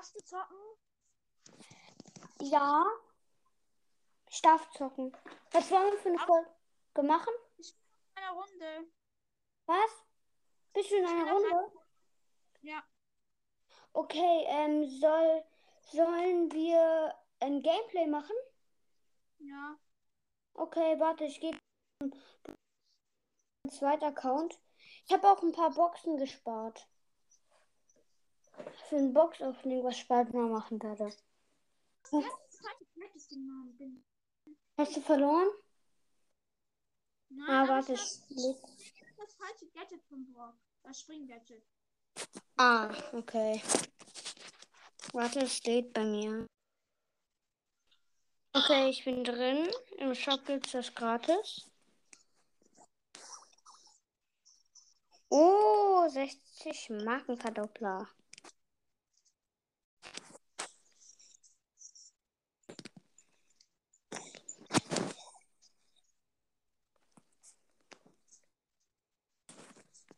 Darfst du zocken? Ja. Ich darf zocken. Was wollen wir für eine Folge machen? Eine Runde. Was? Bist du in einer Runde? Ja. Okay, ähm, soll, sollen wir ein Gameplay machen? Ja. Okay, warte, ich gehe ein zweiter Account. Ich habe auch ein paar Boxen gespart. Für ein Box-Opening, was ich bald mal machen. Bin- Hast du verloren? Nein, Ah, warte, ich hab das falsche Gadget vom Brock. Das Spring-Gadget. Ah, okay. Warte, es steht bei mir. Okay, ich bin drin. Im Shop gibt's das gratis. Oh, 60 Markenverdoppler.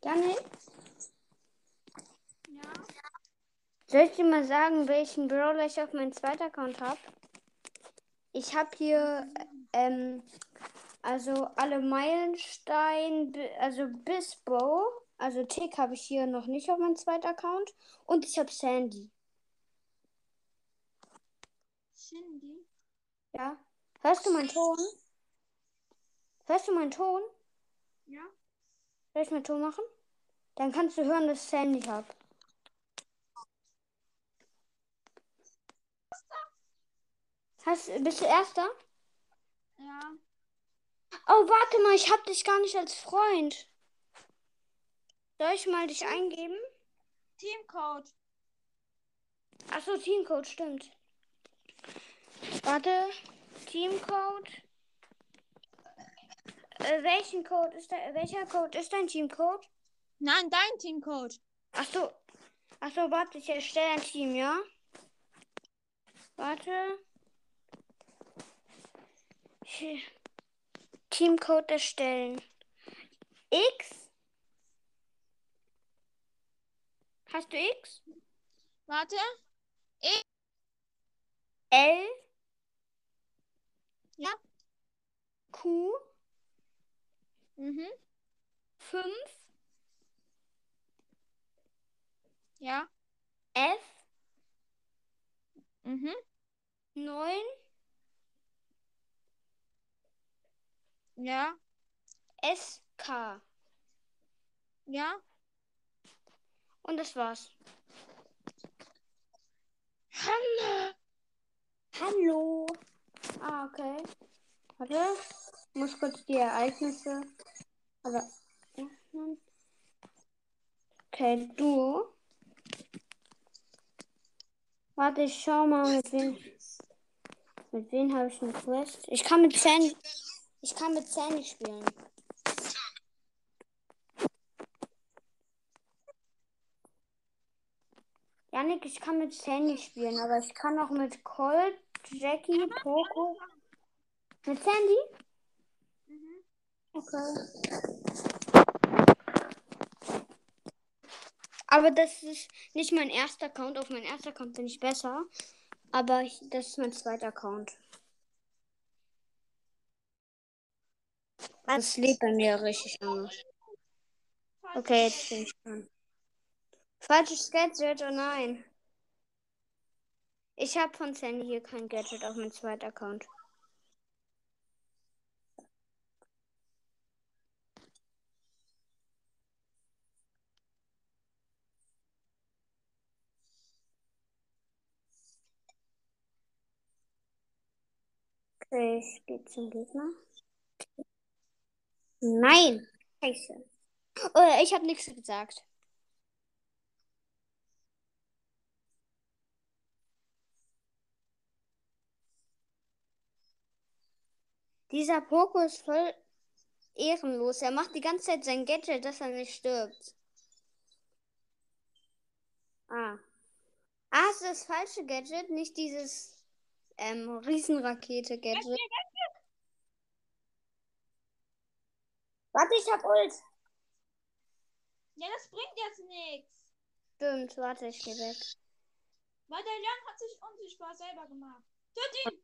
Janik, Ja. soll ich dir mal sagen, welchen Brawler ich auf meinem zweiten Account habe? Ich habe hier, ähm, also alle Meilenstein, also bis Bo, also Tick habe ich hier noch nicht auf meinem zweiten Account. Und ich habe Sandy. Shindy. Ja. Hörst du meinen Ton? Hörst du meinen Ton? Ja. Soll ich meinen Ton machen? Dann kannst du hören, dass ich Sandy habe. Hast, bist du Erster? Ja. Oh, warte mal, ich hab dich gar nicht als Freund. Soll ich mal dich eingeben? Teamcode. Achso, Teamcode, stimmt. Warte, Teamcode. Äh, welchen Code ist der, welcher Code ist dein Teamcode? Nein, dein Teamcode. Achso, achso, warte, ich erstelle ein Team, ja? Warte. Teamcode erstellen. X? Hast du X? Warte. L? Ja. Q? Mhm. 5? Ja. F? Mhm. 9? Ja. S? K? Ja. Und das war's. Hallo. Hallo. Ah, okay. Warte. Ich muss kurz die Ereignisse. Aber. Okay, du. Warte, ich schau mal, mit wem. Mit wem habe ich eine Quest? Ich kann mit Sandy. Ich kann mit Sandy spielen. Janik, ich kann mit Sandy spielen, aber ich kann auch mit Colt, Jackie, Poco. Mit Sandy? Okay. Aber das ist nicht mein erster Account. Auf meinem ersten Account bin ich besser. Aber ich, das ist mein zweiter Account. Das lebt bei mir richtig lange. Okay, jetzt bin ich dran. Falsches Gadget, oh nein. Ich habe von Sandy hier kein Gadget auf meinem zweiten Account. Ich gehe zum Gegner. Nein! Scheiße. Oh, ich habe nichts gesagt. Dieser Poco ist voll ehrenlos. Er macht die ganze Zeit sein Gadget, dass er nicht stirbt. Ah. Ah, es ist das falsche Gadget, nicht dieses ähm, Riesenrakete-Gadget. Warte, ich hab Ult. Ja, das bringt jetzt nichts. Stimmt, warte, ich geh weg. Weil der Leon hat sich unsichtbar selber gemacht. Töt ihn!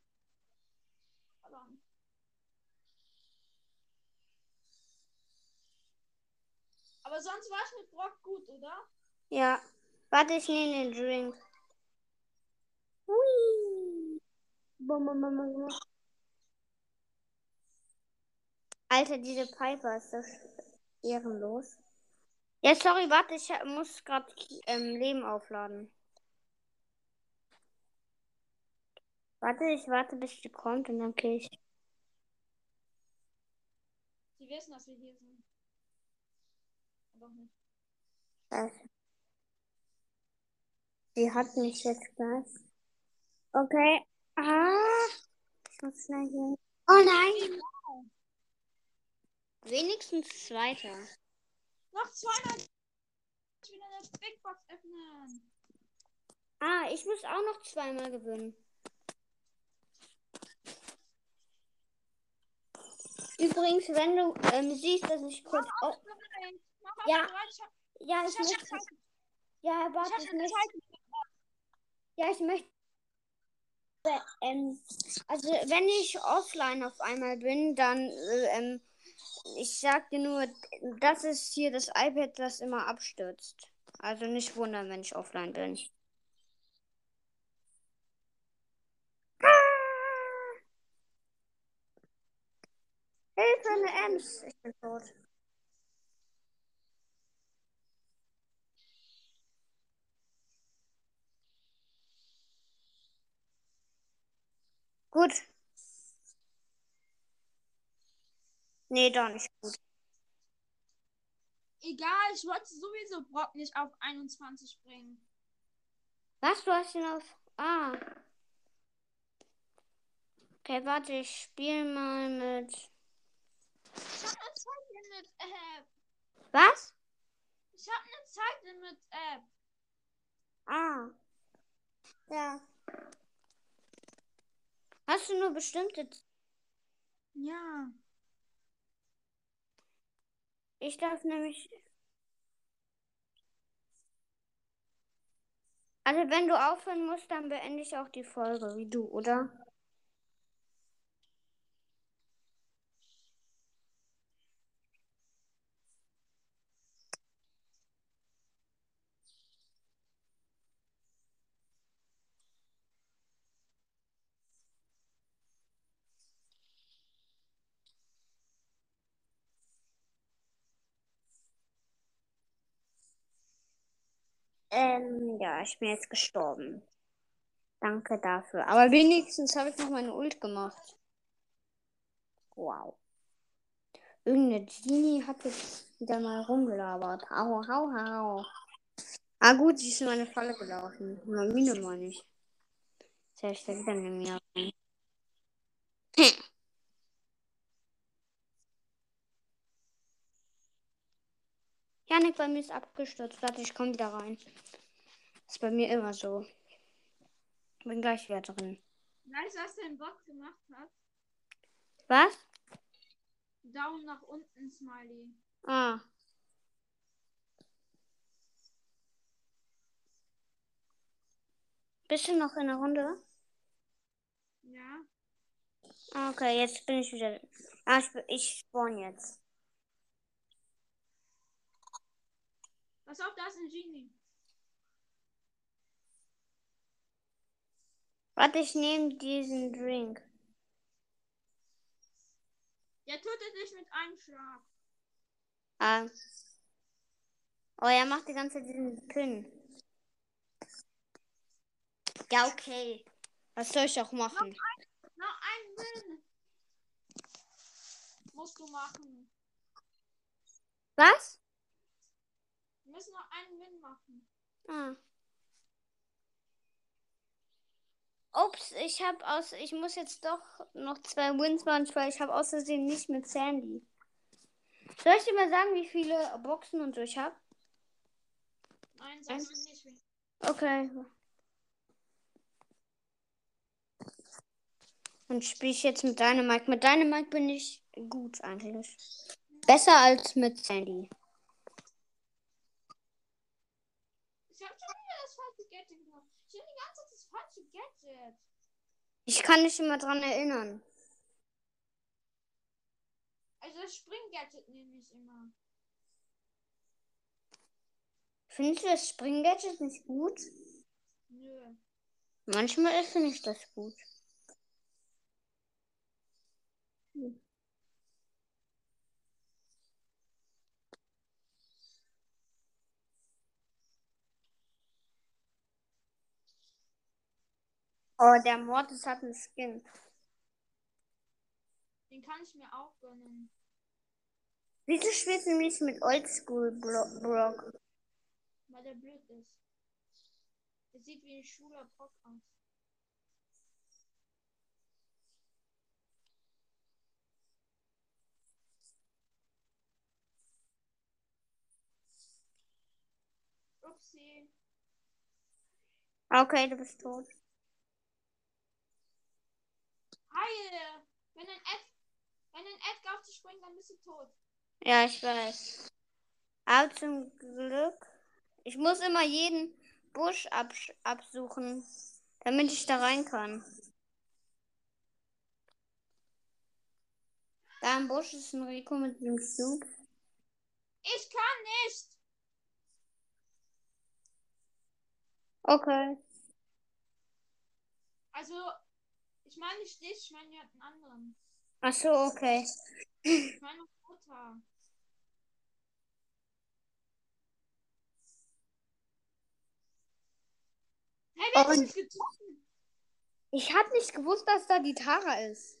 Verdammt. Aber sonst war es mit Brock gut, oder? Ja. Warte, ich nehme den Drink. Bum, bum, bum, bum, bum. Alter, diese Piper ist das ehrenlos. Ja, sorry, warte, ich muss gerade ähm, Leben aufladen. Warte, ich warte, bis die kommt und dann kill ich. Sie wissen, dass wir hier sind. Aber auch nicht. Scheiße. Sie hat mich jetzt gleich. Okay. Ah. Ich muss schnell hier. Oh nein. Wenigstens zweiter. Noch zweimal. Ich will eine Big Box öffnen. Ah, ich muss auch noch zweimal gewinnen. Übrigens, wenn du ähm, siehst, dass ich kurz. Mach Oh, auf auf Ja. Ich hab, ja, ich ich möchte. Ja, Ich warte, ich schon möchte. Ja, ich möchte. Ähm, also, wenn ich offline auf einmal bin, dann. Äh, ähm, ich sag dir nur, das ist hier das iPad, das immer abstürzt. Also nicht wundern, wenn ich offline bin. Hilfe, eine Ems. Ich bin tot. Gut. Nee, doch nicht gut. Egal, ich wollte sowieso Brock nicht auf 21 bringen. Was? Du hast ihn auf. Ah. Okay, warte, ich spiele mal mit. Ich habe eine Zeitlimit-App. Was? Ich habe eine Zeitlimit-App. Ah. Ja. Hast du nur bestimmte. Ja. Ich darf nämlich. Also, wenn du aufhören musst, dann beende ich auch die Folge, wie du, oder? Ähm, ja, ich bin jetzt gestorben. Danke dafür. Aber wenigstens habe ich noch meine Ult gemacht. Wow. Irgendeine Genie hat jetzt wieder mal rumgelabert. Hau, hau, hau. Ah gut, sie ist in meine Falle gelaufen. Marmine meine ich. Sehr steckt dann in mir rein. Hm. Janik, bei mir ist abgestürzt. Warte, ich komme wieder rein. Ist bei mir immer so. Bin gleich wieder drin. Weißt du, was dein Bot gemacht hat? Was? Daumen nach unten, Smiley. Ah. Bist du noch in der Runde? Ja. Ah, okay, jetzt bin ich wieder. Ah, ich, ich spawn jetzt. Pass auf, da ist ein Genie. Warte, ich nehme diesen Drink. Der tötet dich mit einem Schlag. Ah. Oh, er macht die ganze Zeit diesen Pin. Ja, okay. Was soll ich auch machen? Noch ein Win. Musst du machen. Was? Wir müssen noch einen Win machen. Ah. Ups, ich habe aus. Ich muss jetzt doch noch zwei Wins machen, weil ich habe Versehen nicht mit Sandy. Soll ich dir mal sagen, wie viele Boxen und so ich habe? Nein, sagst du nicht. Okay. Dann spiele ich jetzt mit Dynamite. Mit Dynamite bin ich gut eigentlich. Besser als mit Sandy. Ich hab schon wieder das falsche Gadget genommen. Ich nehme die ganze Zeit das falsche Gadget. Ich kann mich immer dran erinnern. Also das Spring-Gadget nehme ich immer. Findest du das Springgadget nicht gut? Nö. Manchmal finde ich das gut. Oh, der Mortis hat einen Skin. Den kann ich mir auch gönnen. Wieso spielst du nicht mit Oldschool Bro- Brock? Weil der blöd ist. Der sieht wie ein schwuler Brock aus. Upsi. Okay, du bist tot. Heil! Wenn ein Ed, wenn ein Edgar auf dich springt, dann bist du tot. Ja, ich weiß. Aber zum Glück. Ich muss immer jeden Busch absch- absuchen, damit ich da rein kann. Da im Busch ist ein Rico mit dem Cube. Ich kann nicht! Okay. Also, ich meine nicht dich, ich meine ja einen anderen. Ach so, okay. Ich meine Mutter. Hey, wer hat mich getroffen? Ich habe nicht gewusst, dass da die Tara ist.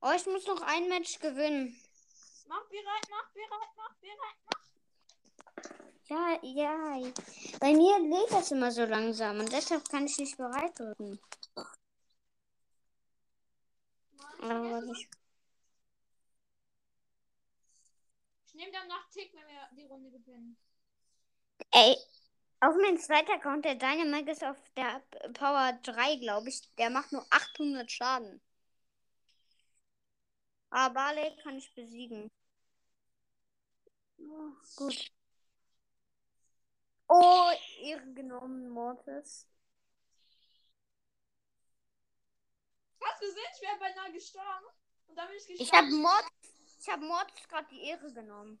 Oh, ich muss noch ein Match gewinnen. Mach bereit, mach bereit, mach bereit. Ja, ja. Bei mir lädt das immer so langsam und deshalb kann ich nicht bereit drücken. Aber ich, Ich nehme dann nach Tick, wenn wir die Runde gewinnen. ey, auf meinem zweiten Account, der Dynamite ist auf der Power 3, glaube ich. Der macht nur 800 Schaden. Aber Barley kann ich besiegen. Oh, gut. Oh, Ehre genommen, Mortis. Hast du gesehen, ich wäre beinahe gestorben. Und dann bin ich gestorben. Ich habe Mord, ich habe Mortis gerade die Ehre genommen.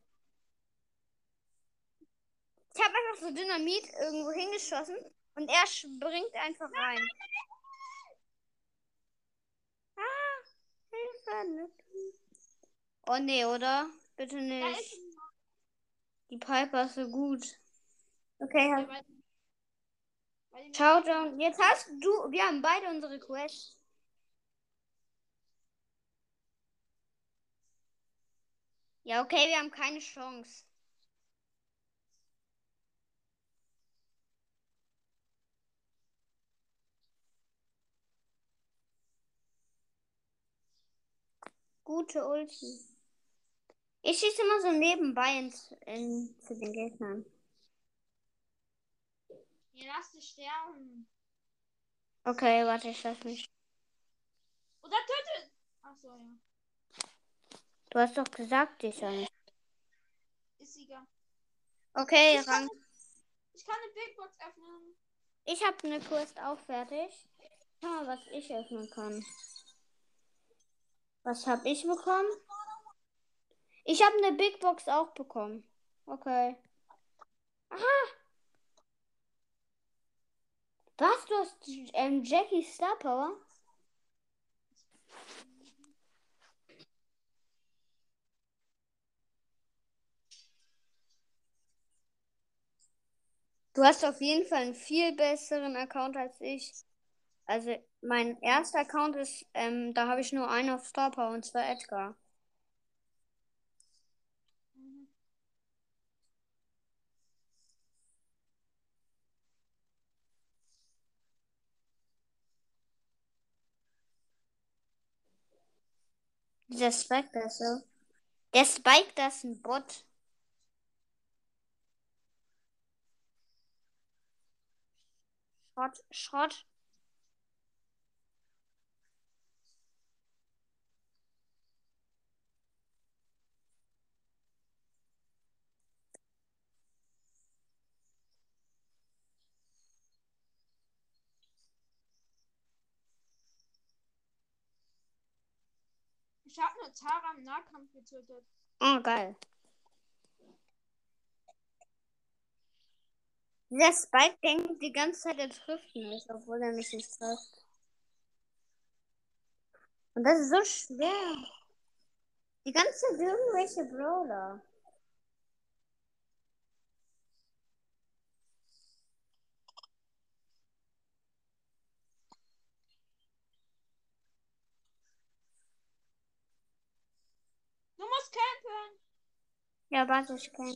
Ich habe einfach so Dynamit irgendwo hingeschossen und er springt einfach rein. Ah, Hilfe. Oh nee, oder? Bitte Da nicht. Die Piper ist so gut. Okay, Ja, halt. weil die- Ciao, John. Jetzt hast du, wir haben beide unsere Quests. Ja, okay, wir haben keine Chance. Gute Ulti. Ich schieße immer so nebenbei ins, in, zu den Gegnern. Ja, lass dich sterben. Okay, warte, ich lass mich. Oder tötet. Achso, ja. Du hast doch gesagt, ich soll nicht. Ist egal. Okay, Ich kann, Rang. ich kann eine Big Box öffnen. Ich habe eine Quest auch fertig. Schau mal, was ich öffnen kann. Was habe ich bekommen? Ich habe eine Big Box auch bekommen. Okay. Aha. Was? Du hast ähm, Jackie Star Power? Du hast auf jeden Fall einen viel besseren Account als ich. Also mein erster Account ist, ähm, da habe ich nur einen auf Star Power und zwar Edgar. Dieser Spike, ist so. Der Spike, das ist ein Bot. Schrott, Schrott. Ich habe nur Tara im Nahkampf getötet. Oh, geil. Der Spike denkt die ganze Zeit, er trifft mich, obwohl er mich nicht trifft. Und das ist so schwer. Die ganze Zeit irgendwelche Brawler. Musst campen. Ja, warte, ich kann.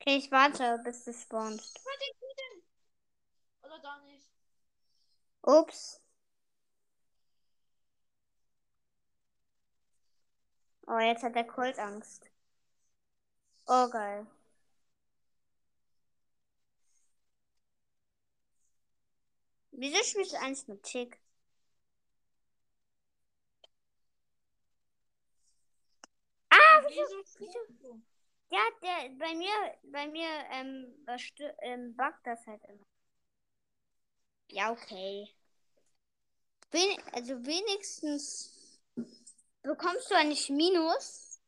Okay, ich warte, bis du spawnst. Bei den Kühen. Oder doch nicht. Ups. Oh, jetzt hat der Colt Angst. Oh, geil. Wieso spielst du eigentlich mit Tick? Ah, Wieso du? Ja, der bei mir, bei mir ähm, ähm, buggt das halt immer. Ja, okay. Wen also wenigstens bekommst du eigentlich Minus?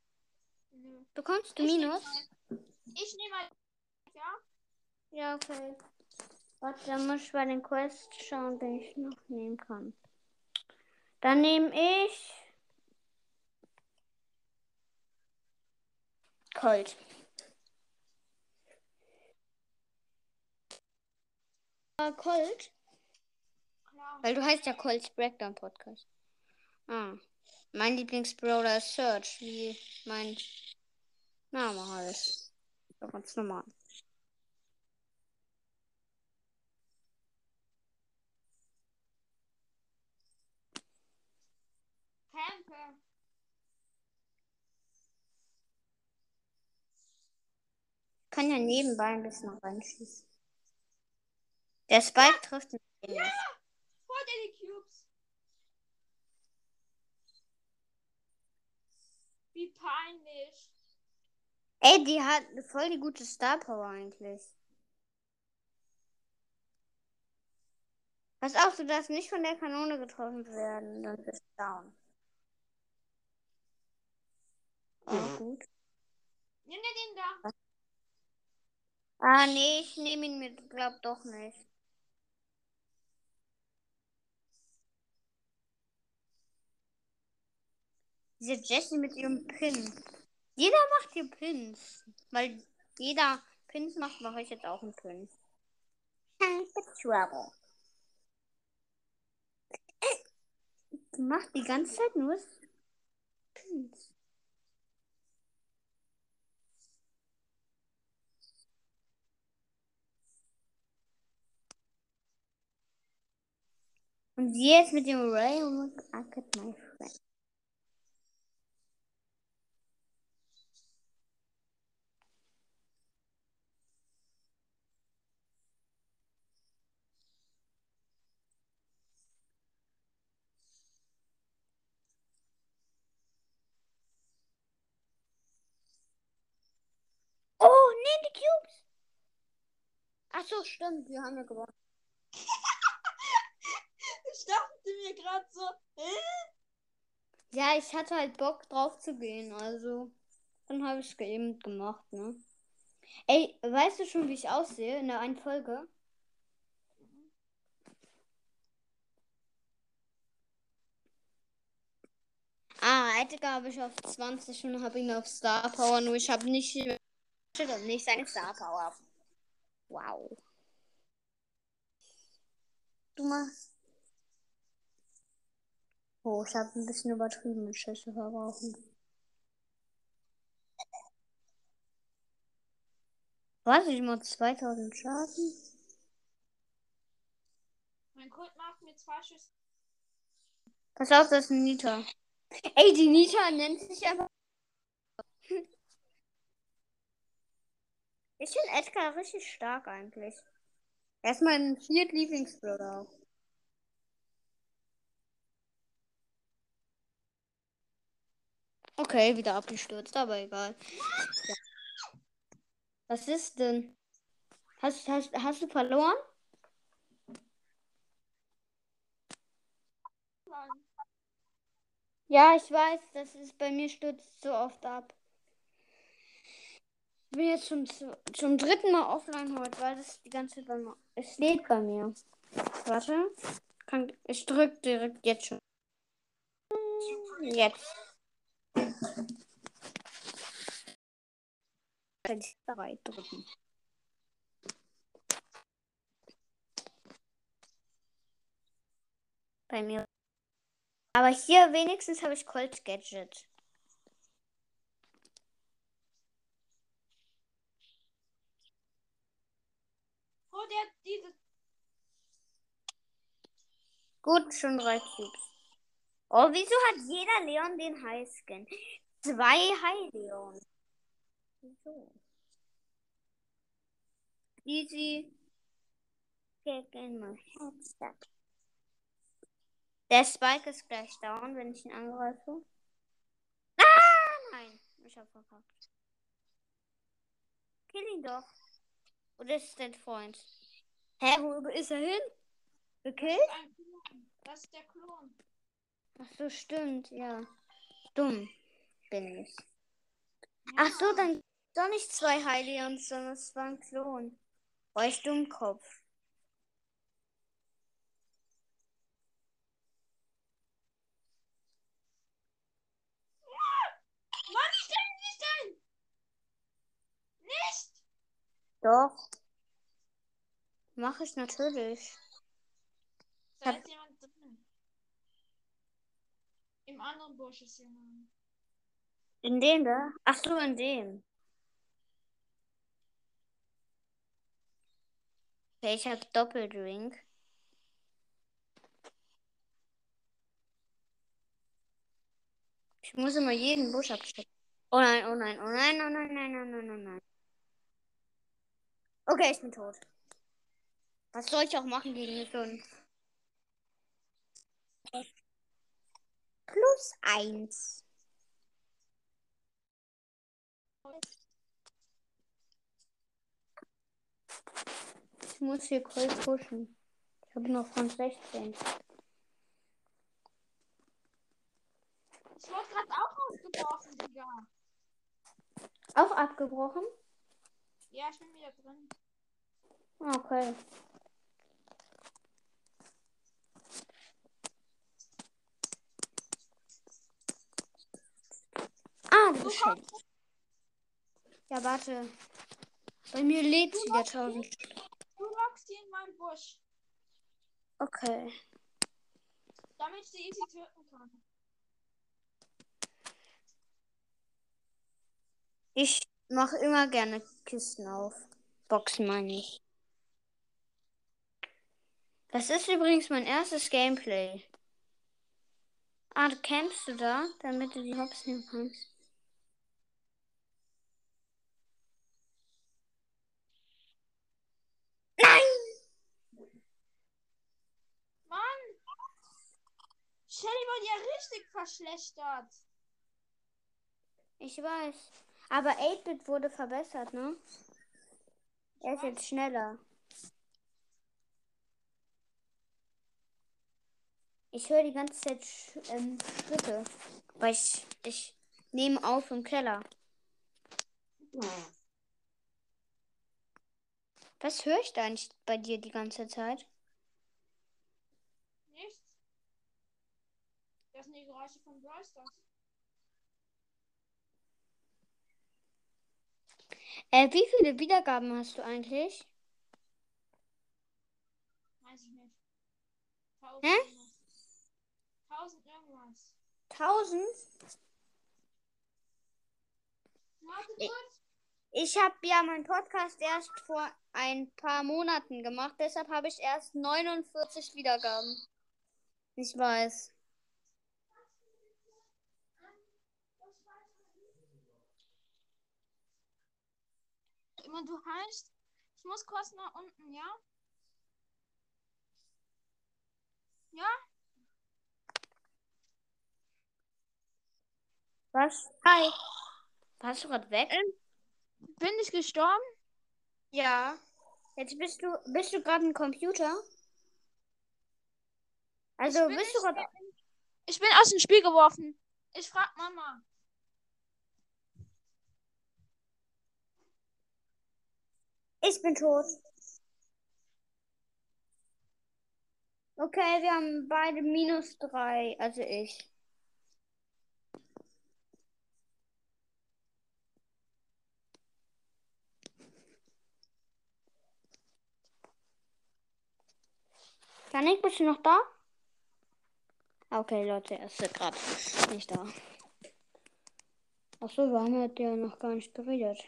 Nö. Bekommst du Ich nehm Minus? mal- Ich nehme mal. Ja? Ja, okay. Warte, dann muss ich bei den Quests schauen, wen ich noch nehmen kann. Dann nehme ich Colt. Äh, Colt? Klar. Weil du heißt ja Colts Breakdown Podcast. Ah. Mein Lieblingsbrawler ist Search, wie mein Name heißt. Ganz normal. Campe. Ich kann ja nebenbei ein bisschen reinschießen. Der Spike trifft mich nicht. Hol dir die Cubes. Wie peinlich. Ey, die hat voll die gute Star Power eigentlich. Pass auf, du darfst nicht von der Kanone getroffen werden, dann bist du down. Oh, gut. Nimm dir den da. Ah, nee, ich nehme ihn mit, glaub doch nicht. Diese Jessie mit ihrem Pin. Jeder macht hier Pins. Weil jeder Pins macht, mache ich jetzt auch einen Pin. Trouble. Die die ganze Zeit nur Pins. Und jetzt mit dem Ray und got my friend. Oh, nee, die Cubes. Ach so, stimmt, wir haben ja gewonnen. Ich dachte mir gerade so. Hä? Ja, ich hatte halt Bock drauf zu gehen, also dann habe ich es eben gemacht, ne? Ey, weißt du schon, wie ich aussehe in der einen Folge? Ah, Edgar habe ich auf 20 und habe ihn auf Star Power, nur ich habe nicht, nicht seine Star Power. Wow. Du machst. Oh, ich habe ein bisschen übertrieben mit Schüsse verbrauchen. Was? Ich mach 2000 Schaden? Mein Kult macht mir zwei Schüsse. Pass auf, das ist ein Nita. Ey, die Nita nennt sich aber. Ich finde Edgar richtig stark eigentlich. Er ist mein viertlieblingsbruder auch. Okay, wieder abgestürzt, aber egal. Ja. Was ist denn? Hast, hast, hast du verloren? Ja, ich weiß, das ist bei mir stürzt so oft ab. Ich bin jetzt zum, zum dritten Mal offline heute, weil das die ganze Zeit bei mir. Es lädt bei mir. Warte. Kann, ich drück direkt jetzt schon. Jetzt. Drei drücken. Bei mir. Aber hier wenigstens habe ich Colt Gadget. Oh, der hat diese. Gut, schon drei Cubes. Oh, wieso hat jeder Leon den Highskin? Zwei High Leon. Wieso? Easy. Gegen mein Headset. Der Spike ist gleich down, wenn ich ihn angreife. Ah, nein. Ich hab verkackt. Kill ihn doch. Oder ist dein Freund? Hä, wo ist er hin? Gekillt? Ein Klon. Das ist der Klon. Ach so, stimmt, ja. Dumm bin ich. Ach so, dann doch nicht zwei Heilions, sondern es war ein Klon. War ich Dummkopf. Ich! Doch. Mach ich natürlich. Hab- ist jemand drin. Im anderen Busch ist jemand. In dem da? Ach so, in dem. Okay, ich hab Doppeldrink. Ich muss immer jeden Busch abstecken. Oh nein, oh nein, oh nein, oh nein, nein, nein, nein, nein, nein. Okay, ich bin tot. Was soll ich auch machen gegen eine 5? Plus 1. Ich muss hier kurz pushen. Ich habe noch von 16. Ich wurde gerade auch ausgebrochen, Digga. Auch abgebrochen? Ja, ich bin wieder drin. Okay. Ah, bist schlecht. Ja, warte. Bei mir lädt wieder 1000. Du lockst hier in meinem Busch, Okay. damit ich sie easy töten kann. Ich mache immer gerne Kisten auf. Boxen meine ich. Das ist übrigens mein erstes Gameplay. Ah, campst du da, damit du die Hops nehmen kannst. Nein! Mann! Shelly wurde ja richtig verschlechtert. Ich weiß. Aber 8-Bit wurde verbessert, ne? Er ist jetzt schneller. Ich höre die ganze Zeit Sch ähm, Schritte. Weil ich, ich nehme auf im Keller. Was höre ich da eigentlich bei dir die ganze Zeit? Nichts. Das sind die Geräusche von Brawl. Äh, wie viele Wiedergaben hast du eigentlich? Weiß ich nicht. Tausend Hä? irgendwas. Tausend irgendwas. 1000? Warte Ich- kurz. Ich habe ja meinen Podcast erst vor ein paar Monaten gemacht, deshalb habe ich erst 49 Wiedergaben. Ich weiß. Immer du heißt. Ich muss kurz nach unten, ja? Ja? Was? Hi. Warst du gerade weg? Bin ich gestorben? Ja. Jetzt bist du, bist du gerade ein Computer? Also bist du gerade, Ich bin aus dem Spiel geworfen. Ich frag Mama. Ich bin tot. Okay, wir haben beide minus drei, also ich. Janik, bist du noch da? Okay, Leute, er ist gerade nicht da. Achso, wir haben heute ja noch gar nicht geredet.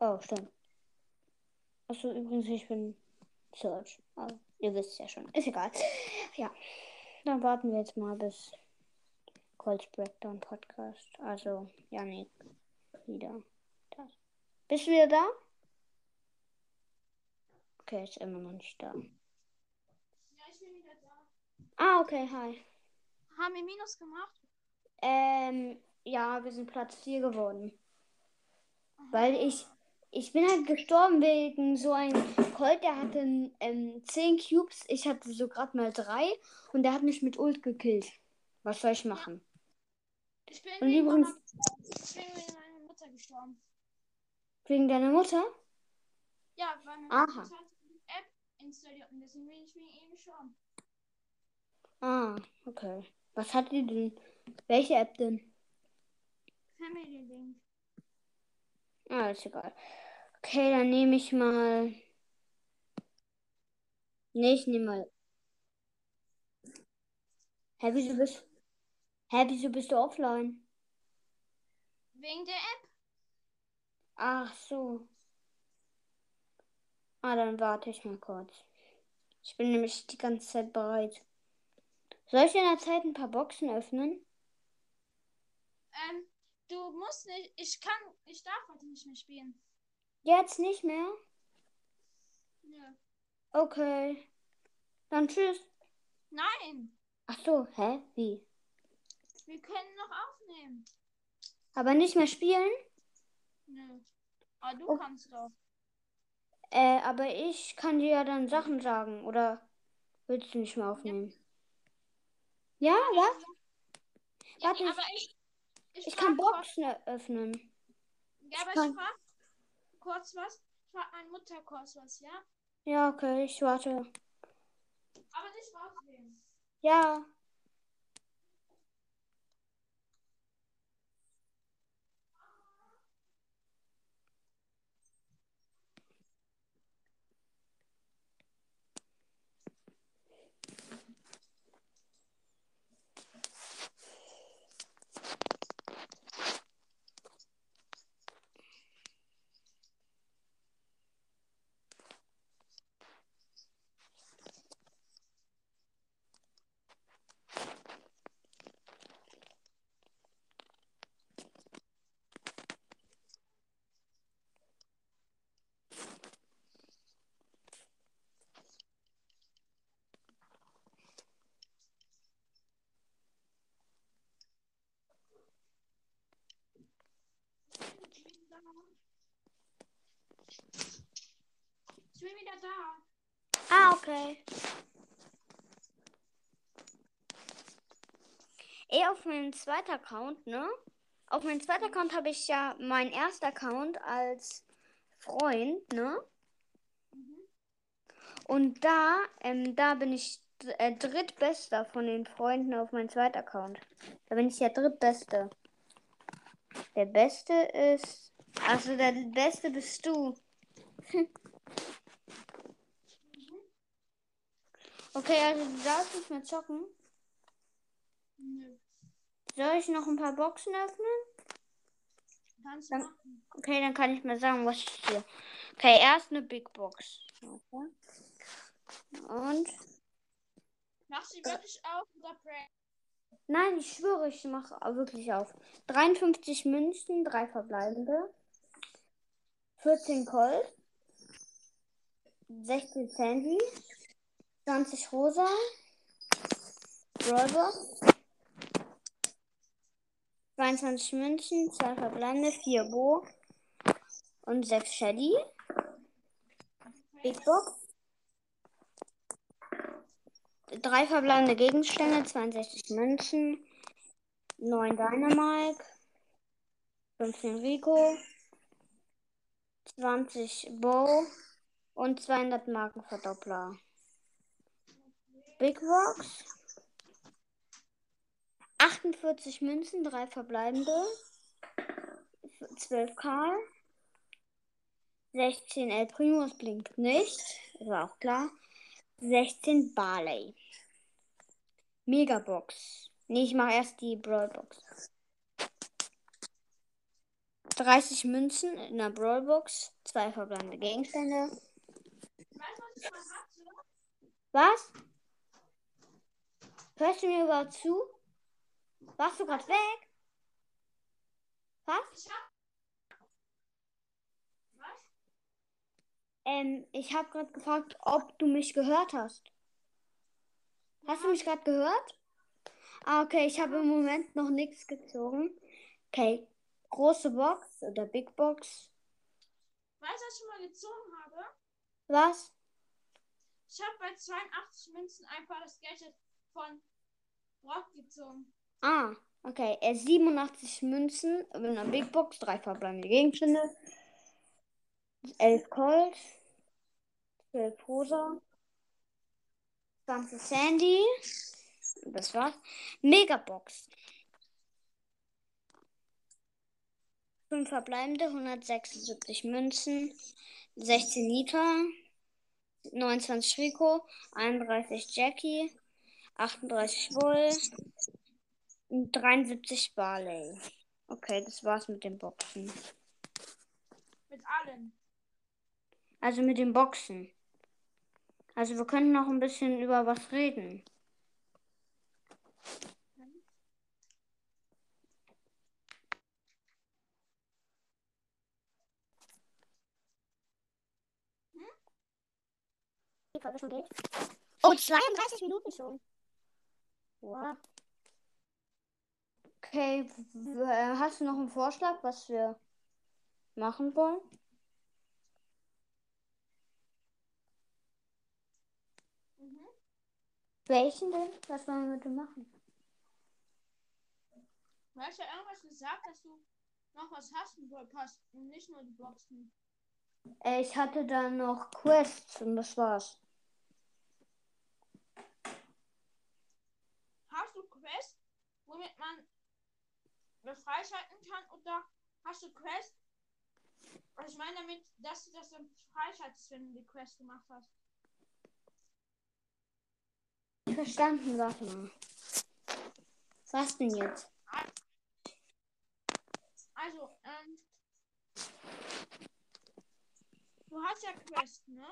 Oh, stimmt. Achso, übrigens, ich bin Search. Aber ihr wisst ja schon. Ist egal. Ja. Dann warten wir jetzt mal bis Colts Breakdown Podcast. Also, Janik wieder. Das. Bist du wieder da? Okay, ist immer noch nicht da. Ja, ich bin wieder da. Ah, okay, hi. Haben wir Minus gemacht? Ähm, ja, wir sind Platz 4 geworden. Weil ich, ich bin halt gestorben wegen so einem Colt, der hatte ähm, 10 Cubes, ich hatte so gerade mal 3 und der hat mich mit Ult gekillt. Was soll ich machen? Ich bin Und wegen übrigens- meiner, ich bin wegen meiner Mutter gestorben. Wegen deiner Mutter? Ja, weil meine Aha. Mutter hat die App installiert und deswegen bin ich wegen ihm gestorben. Ah, okay. Was hat die denn? Welche App denn? Family Link. Ah, ist egal. Okay, dann nehme ich mal. Nee, ich nehme mal. Hä, wieso bist. Hä, wieso bist du offline? Wegen der App? Ach so. Ah, dann warte ich mal kurz. Ich bin nämlich die ganze Zeit bereit. Soll ich in der Zeit ein paar Boxen öffnen? Ähm, du musst nicht, ich kann, ich darf heute nicht mehr spielen. Jetzt nicht mehr? Nö. Okay. Dann tschüss. Nein, Ach so, hä? Wie? wir können noch aufnehmen. Aber nicht mehr spielen? Nö. Aber du Oh. kannst doch. Äh, aber ich kann dir ja dann Sachen sagen. Oder willst du nicht mehr aufnehmen? Ja, was? Ja, Warte, ich- aber ich, ich, kann Boxen öffnen. Ja, aber kann- ich frag kurz was. Ich frag meine Mutter kurz was, ja? Ja, okay, ich warte. Aber nicht rausgehen. Ja. Wieder da. Ah, okay. Eh, auf meinem zweiten Account, ne? Auf meinem zweiten Account habe ich ja meinen ersten Account als Freund, ne? Und da, ähm, da bin ich äh, drittbester von den Freunden auf meinem zweiten Account. Da bin ich der drittbeste. Der beste ist. Also der beste bist du. Okay, also du darfst nicht mehr zocken. Nö. Soll ich noch ein paar Boxen öffnen? Kannst du machen. Okay, dann kann ich mal sagen, was ich hier. Okay, erst eine Big Box. Okay. Und. Machst du wirklich auf oder prank? Nein, ich schwöre, ich mache wirklich auf. 53 Münzen, drei verbleibende. 14 Colt. 16 Sandy. 20 Rosa. Brawler. 22 Münzen, 2 verbleibende, 4 Bo. Und 6 Shelly. Big Box. drei verbleibende Gegenstände, 62 Münzen, 9 Dynamike, 15 Rico, 20 Bow und 200 Markenverdoppler. Big Rocks. 48 Münzen, 3 verbleibende. 12 Karl. 16 El Primus blinkt nicht. War auch klar. 16 Barley. Megabox. Nee, ich mache erst die Brawlbox. 30 Münzen in der Brawlbox. Zwei verbleibende Gegenstände. Du, was ich mal hatte? Was? Hörst du mir überhaupt zu? Warst du gerade weg? Was? Was? Ähm, ich habe gerade gefragt, ob du mich gehört hast. Hast du mich gerade gehört? Ah, okay, ich habe im Moment noch nichts gezogen. Okay, große Box oder Big Box. Weißt du, was ich schon mal gezogen habe? Was? Ich habe bei 82 Münzen einfach das Gadget von Brock gezogen. Ah, okay. Er 87 Münzen in einer Big Box, drei verbleibende Gegenstände. 11 Colt, 12 Rosa, 20 Sandy. Das war's. Megabox. 5 verbleibende, 176 Münzen, 16 Nita, 29 Rico, 31 Jackie, 38 Bull und 73 Barley. Okay, das war's mit den Boxen. Mit allen. Also mit den Boxen. Also wir können noch ein bisschen über was reden. Die Folge schon geht. Oh, 32 Minuten schon. Wow. Okay, äh, hast du noch einen Vorschlag, was wir machen wollen? Mhm. Welchen denn? Was wollen wir dem machen? Du hast ja irgendwas gesagt, dass du noch was hast im Brawl Pass und nicht nur die Boxen. Äh, ich hatte dann noch Quests und das war's. Hast du Quest, womit man freischalten kann? Oder hast du Quest? Also ich meine damit, dass du das dann freischaltest, wenn du die Quest gemacht hast. Verstanden, warte mal. Was denn jetzt? Also, ähm. Du hast ja Quest, ne?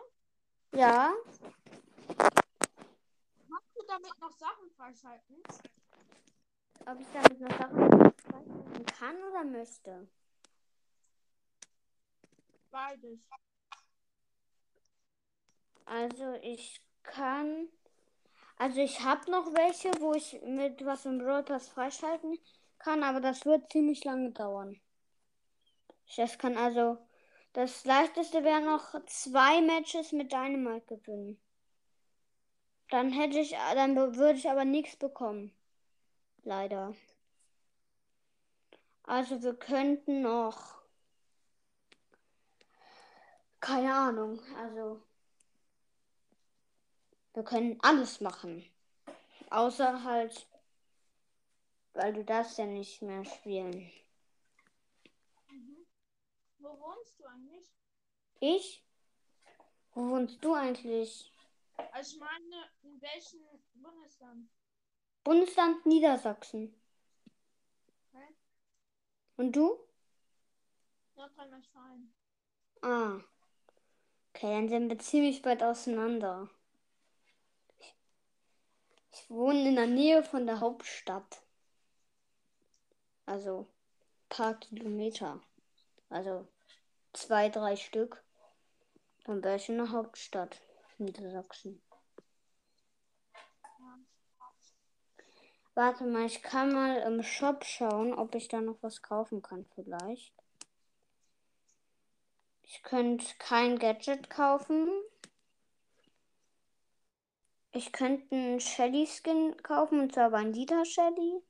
Ja, Kannst du damit noch Sachen freischalten? Ob ich damit noch Sachen freischalten kann oder möchte. Beides. Also ich kann. Also ich habe noch welche, wo ich mit was im Brawl Pass freischalten kann, aber das wird ziemlich lange dauern. Das kann also. Das leichteste wäre noch zwei Matches mit Dynamite gewinnen. Dann hätte ich, dann würde ich aber nichts bekommen. Leider. Also wir könnten noch. Keine Ahnung. Also. Wir können alles machen. Außer halt, weil du darfst ja nicht mehr spielen. Mhm. Wo wohnst du eigentlich? Ich? Wo wohnst du eigentlich? Also ich meine, in welchem Bundesland? Bundesland Niedersachsen. Und du? Nordrhein-Westfalen. Ah. Okay, dann sind wir ziemlich weit auseinander. Ich, ich wohne in der Nähe von der Hauptstadt. Also ein paar Kilometer. Also zwei, drei Stück. Dann wäre ich in der Hauptstadt Niedersachsen. Ja. Warte mal, ich kann mal im Shop schauen, ob ich da noch was kaufen kann vielleicht. Ich könnte kein Gadget kaufen. Ich könnte einen Shelly-Skin kaufen, und zwar Bandita Shelly.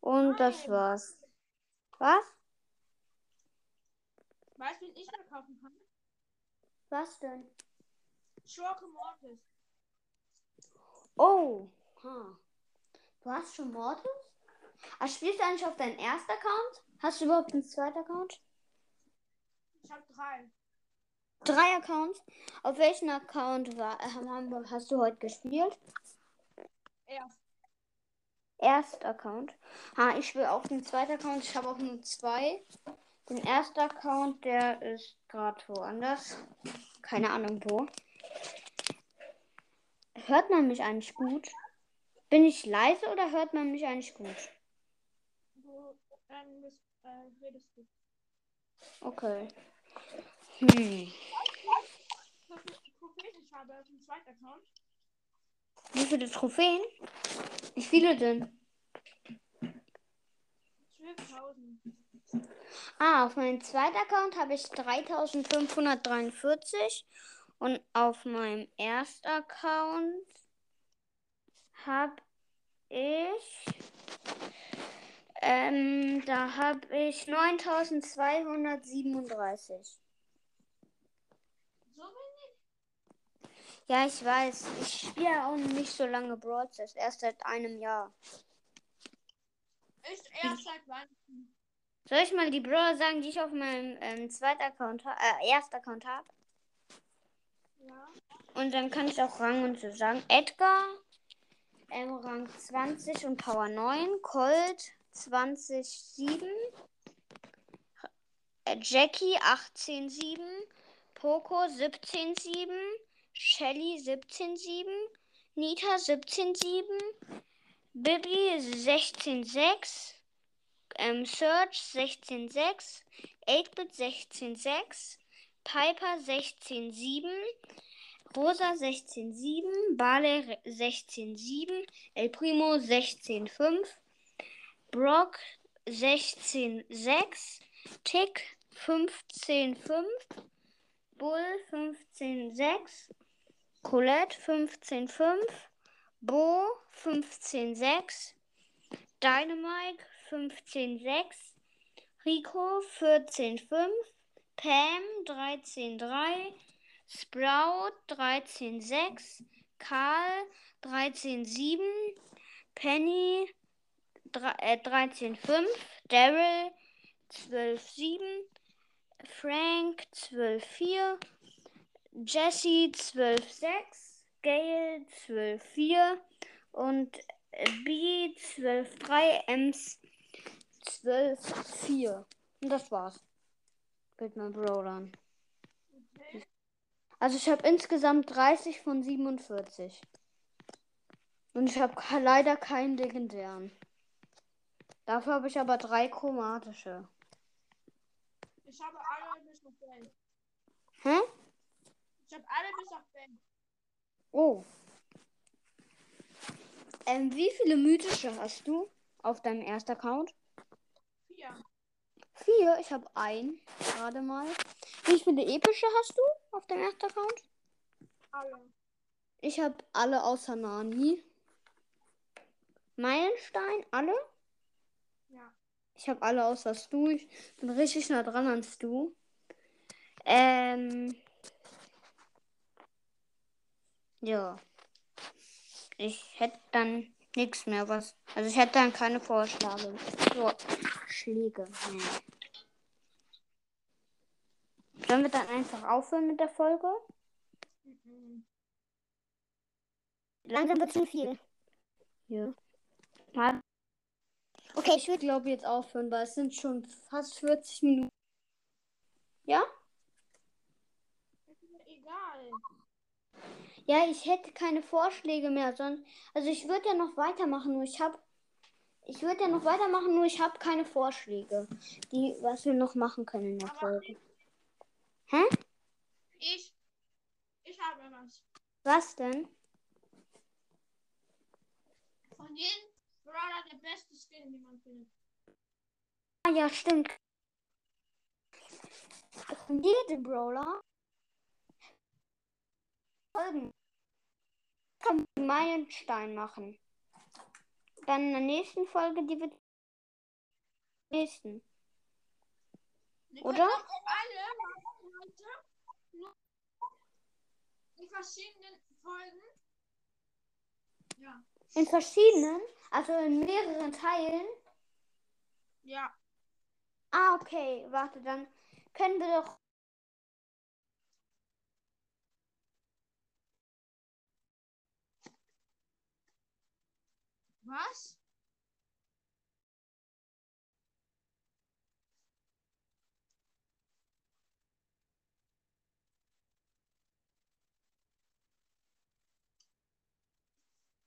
Und das Nein. war's. Was? Weißt du, wen ich da kaufen kann? Was denn? Schurke Mortis. Oh. Ha. Du hast schon Mortis? Ah, spielst du eigentlich auf deinen ersten Account? Hast du überhaupt einen zweiten Account? Ich habe drei. Drei Accounts. Auf welchen Account war, äh, hast du heute gespielt? Erst. Erst Account. Ha, ich spiele auf den zweiten Account. Ich habe auch nur zwei. Den ersten Account, der ist gerade woanders. Keine Ahnung wo. Hört man mich eigentlich gut? Bin ich leise oder hört man mich eigentlich gut? Du ähm, bist, äh, redest du. Okay. Hm. Wie viele Trophäen ich habe auf dem zweiten Account? Wie viele Trophäen? Wie viele denn? 12.000. Ah, auf meinem zweiten Account habe ich 3543 und auf meinem ersten Account habe ich ähm, da habe ich 9237. So wenig? Ja, ich weiß. Ich spiele auch nicht so lange Brawl Stars, erst seit einem Jahr. Ist erst seit Weihnachten. Soll ich mal die Brawler sagen, die ich auf meinem ähm, zweiten Account, äh, ersten Account habe? Ja. Und dann kann ich auch Rang und so sagen. Edgar, ähm, Rang 20 und Power 9. Colt 20, 7. Äh, Jackie 18, 7. Poco 17, 7. Shelly 17, 7. Nita 17, 7. Bibi 16, 6. Ähm, Search 16, 6. 8-Bit 16, 6. Piper 16, 7. Rosa 16,7, Bale 16,7, El Primo 16,5, Brock 16,6, Tick 15,5, Bull 15,6, Colette 15,5, Bo 15,6, Dynamite 15,6, Rico 14,5, Pam 13,3, Sprout 13,6, Karl 13,7, Penny dre- äh, 13,5, Daryl 12,7, Frank 12,4, Jesse 12,6, Gail 12,4 und B 12,3, Ems 12,4. Und das war's. Mit meinen Brawlern. Also ich habe insgesamt 30 von 47. Und ich habe leider keinen legendären. Dafür habe ich aber drei chromatische. Ich habe alle bis auf Ben. Hä? Ich habe alle bis auf Ben. Oh. Ähm, wie viele mythische hast du auf deinem ersten Account? Vier. Vier. Ich habe ein. Gerade mal. Wie viele epische hast du auf deinem ersten Account? Alle. Ich habe alle außer Nani. Meilenstein, alle? Ja. Ich habe alle außer Stu. Ich bin richtig nah dran an Stu. Ähm. Ja. Ich hätte dann nichts mehr, was. Also ich hätte dann keine Vorschläge. So, Schläge. Nee. Sollen wir dann einfach aufhören mit der Folge? Mhm. Langsam wird schon viel. Ja. Mal- Okay, ich würde glaube jetzt aufhören, weil es sind schon fast 40 Minuten. Ja? Ist mir egal. Ja, ich hätte keine Vorschläge mehr, sonst. Also ich würde ja noch weitermachen, nur ich habe. Ich würde ja noch weitermachen, nur ich habe keine Vorschläge, die was wir noch machen können in der Aber Folge. Ich. Ich habe was. Was denn? Von jedem Brawler der beste Skin, den man findet. Ah ja, stimmt. Von jedem Brawler. Folgen. wir Meilenstein machen. Dann in der nächsten Folge, die wird nächsten. Oder? alle heute. In verschiedenen Folgen. Ja. In verschiedenen, also in mehreren Teilen. Ja. Ah, okay, warte, dann können wir doch. Was?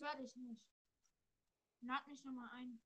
Das werde ich nicht. Lad mich nochmal ein.